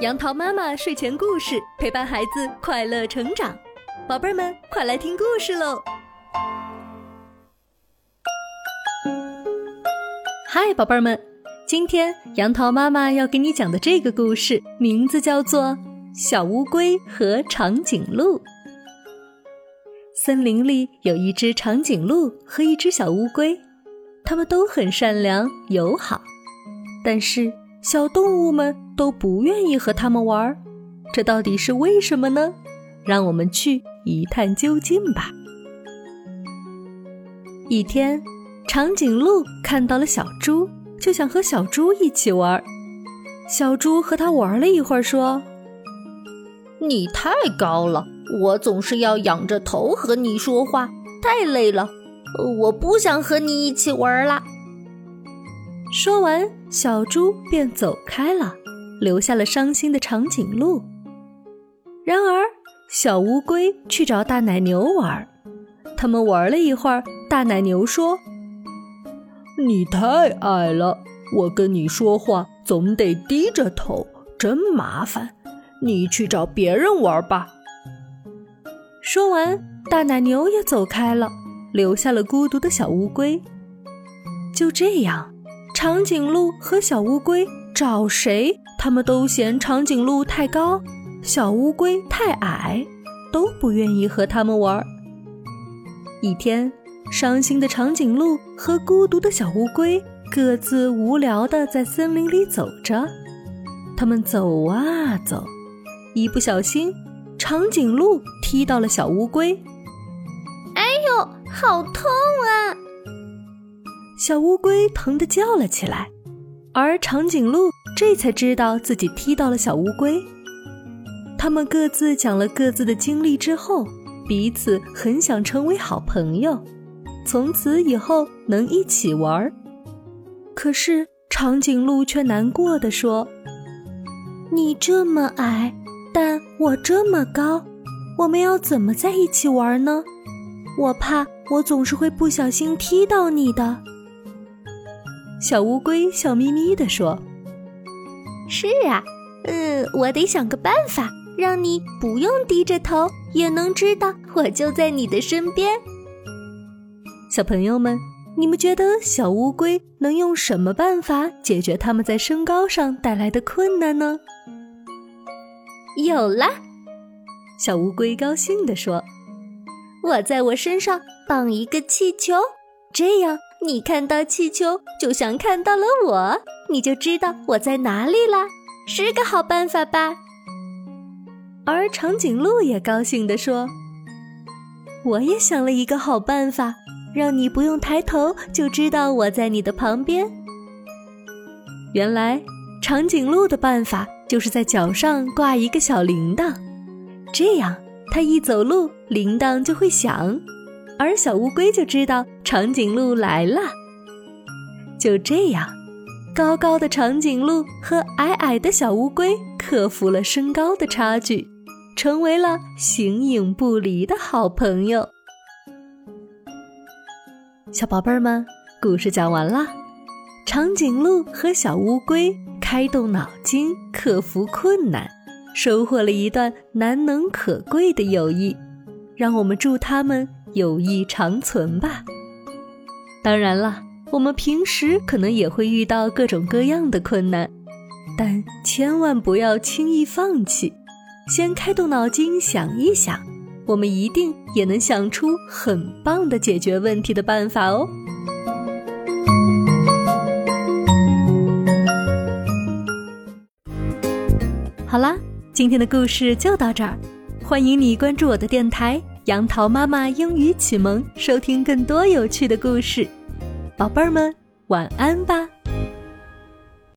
杨桃妈妈睡前故事陪伴孩子快乐成长，宝贝儿们快来听故事喽！嗨，宝贝儿们，今天杨桃妈妈要给你讲的这个故事名字叫做《小乌龟和长颈鹿》。森林里有一只长颈鹿和一只小乌龟，它们都很善良友好，但是。小动物们都不愿意和它们玩，这到底是为什么呢？让我们去一探究竟吧。一天，长颈鹿看到了小猪，就想和小猪一起玩。小猪和它玩了一会儿，说：“你太高了，我总是要仰着头和你说话，太累了，我不想和你一起玩了。”说完，小猪便走开了，留下了伤心的长颈鹿。然而，小乌龟去找大奶牛玩。他们玩了一会儿，大奶牛说：“你太矮了，我跟你说话总得低着头，真麻烦。你去找别人玩吧。”说完，大奶牛也走开了，留下了孤独的小乌龟。就这样。长颈鹿和小乌龟找谁，他们都嫌长颈鹿太高，小乌龟太矮，都不愿意和他们玩。一天，伤心的长颈鹿和孤独的小乌龟各自无聊地在森林里走着。他们走啊走，一不小心，长颈鹿踢到了小乌龟。哎呦，好痛啊！小乌龟疼得叫了起来，而长颈鹿这才知道自己踢到了小乌龟。他们各自讲了各自的经历之后，彼此很想成为好朋友，从此以后能一起玩。可是长颈鹿却难过的说：“你这么矮，但我这么高，我们要怎么在一起玩呢？我怕我总是会不小心踢到你的。”小乌龟笑眯眯地说：“是啊，嗯，我得想个办法，让你不用低着头，也能知道我就在你的身边。”小朋友们，你们觉得小乌龟能用什么办法解决他们在身高上带来的困难呢？有了，小乌龟高兴地说：“我在我身上绑一个气球，这样。”你看到气球，就像看到了我，你就知道我在哪里了，是个好办法吧？而长颈鹿也高兴地说：“我也想了一个好办法，让你不用抬头就知道我在你的旁边。”原来，长颈鹿的办法就是在脚上挂一个小铃铛，这样它一走路，铃铛就会响。而小乌龟就知道长颈鹿来了。就这样，高高的长颈鹿和矮矮的小乌龟克服了身高的差距，成为了形影不离的好朋友。小宝贝儿们，故事讲完了。长颈鹿和小乌龟开动脑筋，克服困难，收获了一段难能可贵的友谊。让我们祝他们。友谊长存吧。当然了，我们平时可能也会遇到各种各样的困难，但千万不要轻易放弃。先开动脑筋想一想，我们一定也能想出很棒的解决问题的办法哦。好啦，今天的故事就到这儿，欢迎你关注我的电台。杨桃妈妈英语启蒙，收听更多有趣的故事，宝贝儿们晚安吧。